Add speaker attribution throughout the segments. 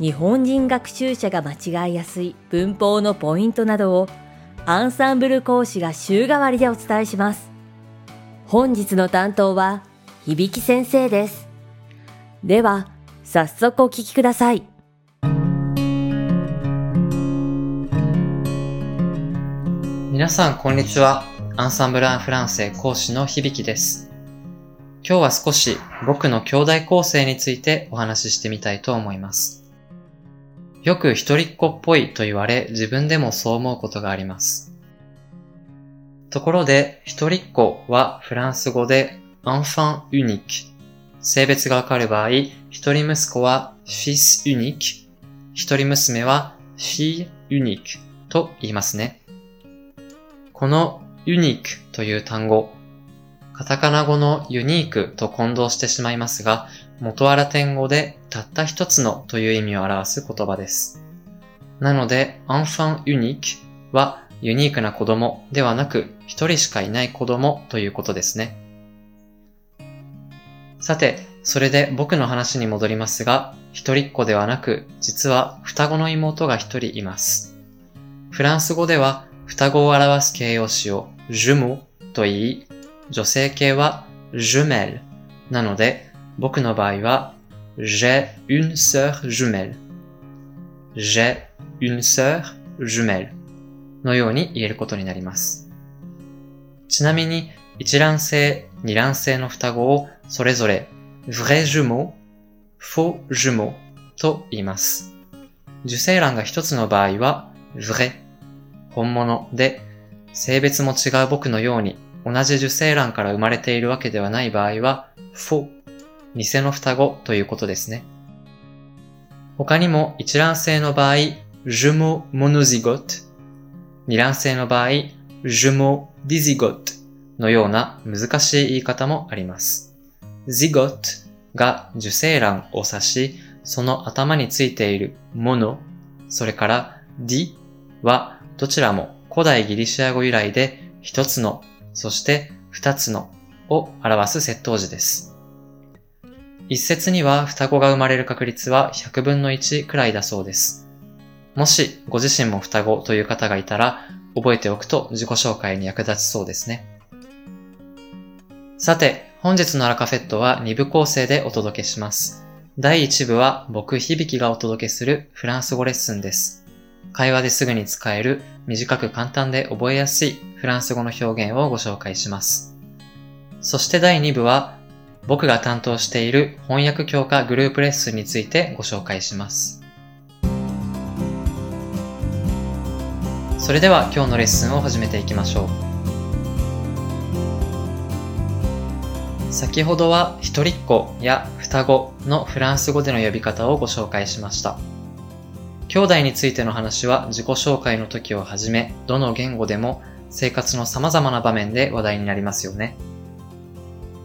Speaker 1: 日本人学習者が間違いやすい文法のポイントなどをアンサンブル講師が週替わりでお伝えします。本日の担当は響先生です。では、早速お聞きください。
Speaker 2: 皆さん、こんにちは。アンサンブル・アン・フランセ講師の響です。今日は少し僕の兄弟構成についてお話ししてみたいと思います。よく一人っ子っぽいと言われ、自分でもそう思うことがあります。ところで、一人っ子はフランス語で enfant unique。性別がわかる場合、一人息子は fils unique。一人娘は fille unique と言いますね。このユニークという単語、カタカナ語のユニークと混同してしまいますが、元アラテン語でたった一つのという意味を表す言葉です。なので、enfant unique はユニークな子供ではなく一人しかいない子供ということですね。さて、それで僕の話に戻りますが、一人っ子ではなく、実は双子の妹が一人います。フランス語では双子を表す形容詞を jume と言い、女性形は jumelle なので、僕の場合は j'ai une sœur jumelle j'ai une sœur jumelle のように言えることになります。ちなみに、一卵性、二卵性の双子をそれぞれ vrai jumeau, faux jumeau と言います。受精卵が一つの場合は vrai 本物で、性別も違う僕のように同じ受精卵から生まれているわけではない場合は、フォ、偽の双子ということですね。他にも一卵性の場合、ジュモモノジゴット、二卵性の場合、ジュモディジゴットのような難しい言い方もあります。ジゴットが受精卵を指し、その頭についているモノ、それからディはどちらも古代ギリシア語由来で一つの、そして二つのを表す窃盗時です。一説には双子が生まれる確率は100分の1くらいだそうです。もしご自身も双子という方がいたら覚えておくと自己紹介に役立ちそうですね。さて、本日のアラカフェットは2部構成でお届けします。第1部は僕響がお届けするフランス語レッスンです。会話ですぐに使える短く簡単で覚えやすいフランス語の表現をご紹介します。そして第2部は僕が担当している翻訳強化グループレッスンについてご紹介します。それでは今日のレッスンを始めていきましょう。先ほどは一人っ子や双子のフランス語での呼び方をご紹介しました。兄弟についての話は自己紹介の時をはじめ、どの言語でも生活の様々な場面で話題になりますよね。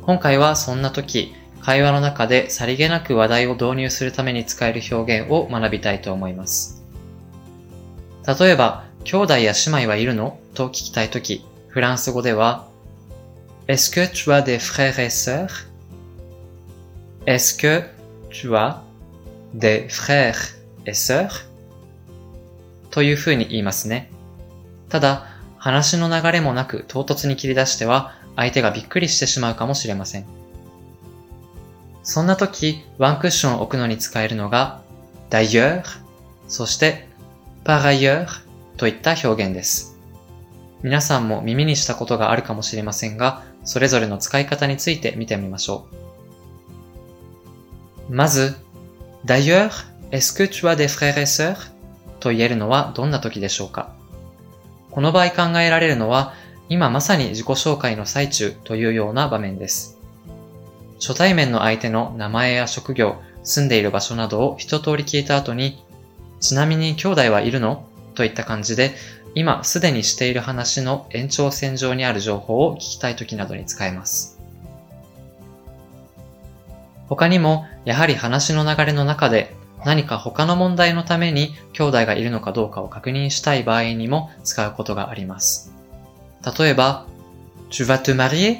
Speaker 2: 今回はそんな時、会話の中でさりげなく話題を導入するために使える表現を学びたいと思います。例えば、兄弟や姉妹はいるのと聞きたい時、フランス語では、Est-ce que tu as des frères et sœurs? Est-ce que tu as des frères et sœurs? という風に言いますね。ただ、話の流れもなく唐突に切り出しては、相手がびっくりしてしまうかもしれません。そんな時、ワンクッションを置くのに使えるのが、d'ailleurs、そして par ailleurs といった表現です。皆さんも耳にしたことがあるかもしれませんが、それぞれの使い方について見てみましょう。まず、d'ailleurs, est-ce que tu as des frères et sœurs? と言えるのはどんな時でしょうかこの場合考えられるのは、今まさに自己紹介の最中というような場面です。初対面の相手の名前や職業、住んでいる場所などを一通り聞いた後に、ちなみに兄弟はいるのといった感じで、今すでにしている話の延長線上にある情報を聞きたい時などに使えます。他にも、やはり話の流れの中で何か他の問題のために兄弟がいるのかどうかを確認したい場合にも使うことがあります。例えば、Tu vas te marier?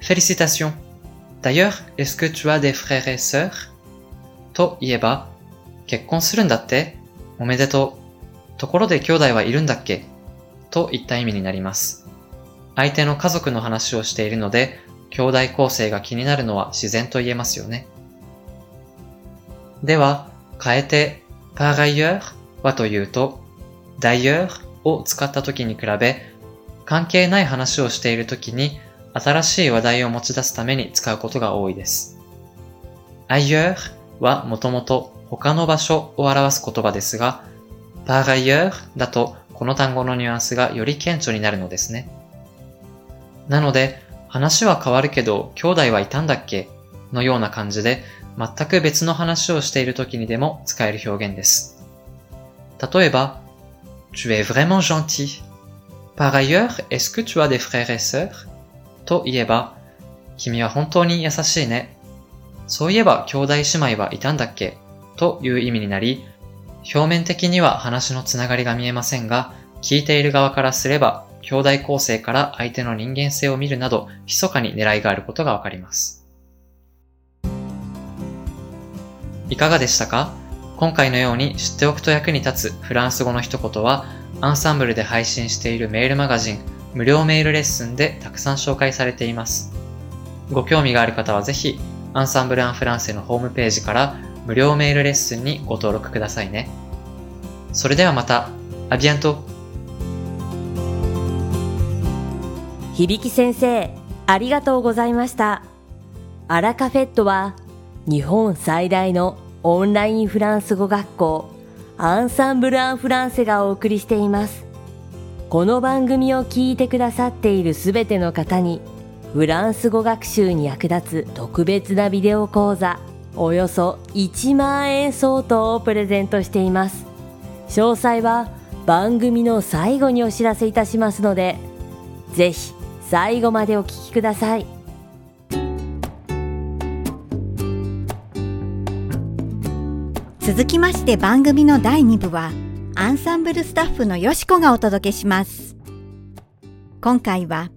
Speaker 2: Félicitations! D'ailleurs, est-ce que tu as des frères et sœurs? と言えば、結婚するんだっておめでとう。ところで兄弟はいるんだっけといった意味になります。相手の家族の話をしているので、兄弟構成が気になるのは自然と言えますよね。では、変えて、par ailleurs はというと、d'ailleurs を使った時に比べ、関係ない話をしている時に新しい話題を持ち出すために使うことが多いです。ailleurs はもともと他の場所を表す言葉ですが、par ailleurs だとこの単語のニュアンスがより顕著になるのですね。なので、話は変わるけど、兄弟はいたんだっけ？のような感じで、全く別の話をしている時にでも使える表現です。例えば、Tu es vraiment gentil. Par ailleurs, est-ce que tu as des frères et sœurs? と言えば、君は本当に優しいね。そういえば兄弟姉妹はいたんだっけ？という意味になり、表面的には話のつながりが見えませんが、聞いている側からすれば、兄弟構成から相手の人間性を見るなど、密かに狙いがあることがわかります。いかがでしたか？今回のように知っておくと役に立つフランス語の一言は、アンサンブルで配信しているメールマガジン、無料メールレッスンでたくさん紹介されています。ご興味がある方はぜひ、アンサンブル・アン・フランセのホームページから無料メールレッスンにご登録くださいね。それではまた、アビアント
Speaker 1: 響先生、ありがとうございました。アラカフェットは、日本最大のオンラインフランス語学校、アンサンブル・アン・フランセがお送りしています。この番組を聞いてくださっているすべての方に、フランス語学習に役立つ特別なビデオ講座、およそ1万円相当をプレゼントしています詳細は番組の最後にお知らせいたしますのでぜひ最後までお聞きください
Speaker 3: 続きまして番組の第2部はアンサンブルスタッフのよしこがお届けします今回は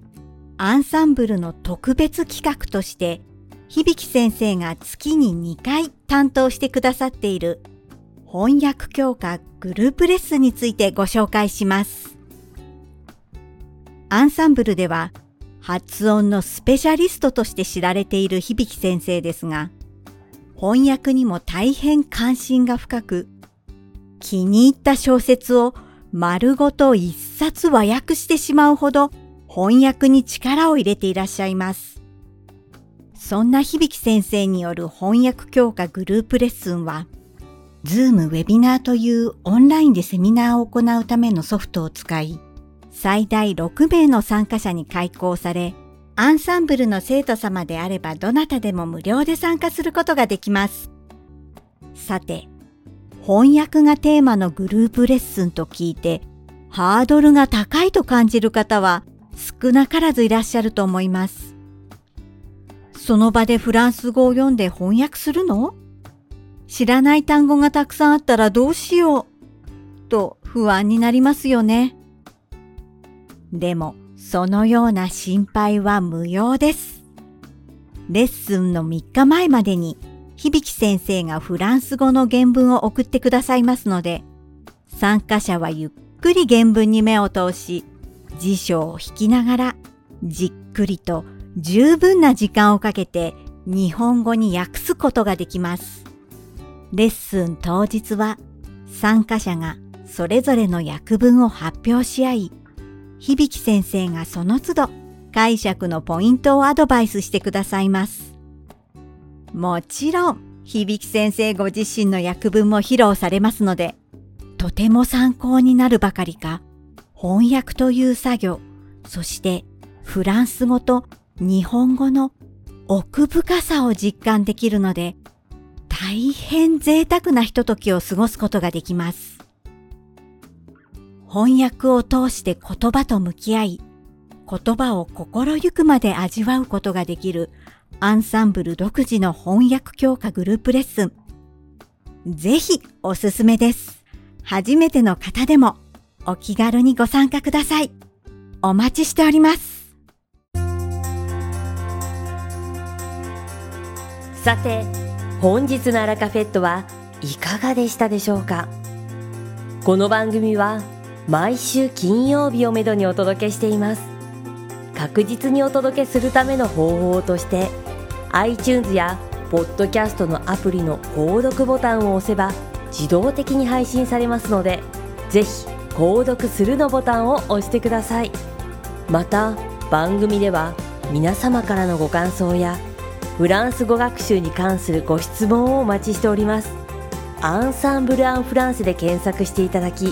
Speaker 3: アンサンブルの特別企画として響先生が月に2回担当してくださっている翻訳強化グループレッスンについてご紹介します。アンサンブルでは発音のスペシャリストとして知られている響先生ですが、翻訳にも大変関心が深く、気に入った小説を丸ごと一冊和訳してしまうほど翻訳に力を入れていらっしゃいます。そんな響先生による翻訳強化グループレッスンは、Zoom ウェビナーというオンラインでセミナーを行うためのソフトを使い、最大6名の参加者に開講され、アンサンブルの生徒様であればどなたでも無料で参加することができます。さて、翻訳がテーマのグループレッスンと聞いて、ハードルが高いと感じる方は少なからずいらっしゃると思います。その場でフランス語を読んで翻訳するの？知らない単語がたくさんあったらどうしようと不安になりますよね。でも、そのような心配は無用です。レッスンの3日前までに、響先生がフランス語の原文を送ってくださいますので、参加者はゆっくり原文に目を通し、辞書を引きながら、じっくりと十分な時間をかけて日本語に訳すことができます。レッスン当日は参加者がそれぞれの訳文を発表し合い、響先生がその都度解釈のポイントをアドバイスしてくださいます。もちろん、響先生ご自身の訳文も披露されますので、とても参考になるばかりか、翻訳という作業、そしてフランス語と日本語の奥深さを実感できるので、大変贅沢なひとときを過ごすことができます。翻訳を通して言葉と向き合い、言葉を心ゆくまで味わうことができるアンサンブル独自の翻訳強化グループレッスン。ぜひおすすめです。初めての方でもお気軽にご参加ください。お待ちしております。
Speaker 1: さて、本日のアラカフェットはいかがでしたでしょうか？この番組は毎週金曜日をめどにお届けしています。確実にお届けするための方法として iTunes やポッドキャストのアプリの購読ボタンを押せば自動的に配信されますのでぜひ購読するのボタンを押してくださいまた番組では皆様からのご感想やフランス語学習に関するご質問をお待ちしておりますアンサンブル・アン・フランスで検索していただき